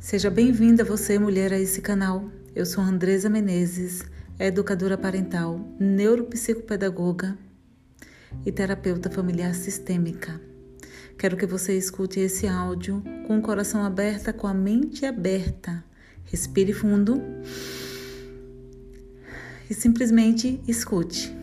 Seja bem-vinda você, mulher, a esse canal. Eu sou Andresa Menezes, é educadora parental, neuropsicopedagoga e terapeuta familiar sistêmica. Quero que você escute esse áudio com o coração aberto, com a mente aberta. Respire fundo e simplesmente escute.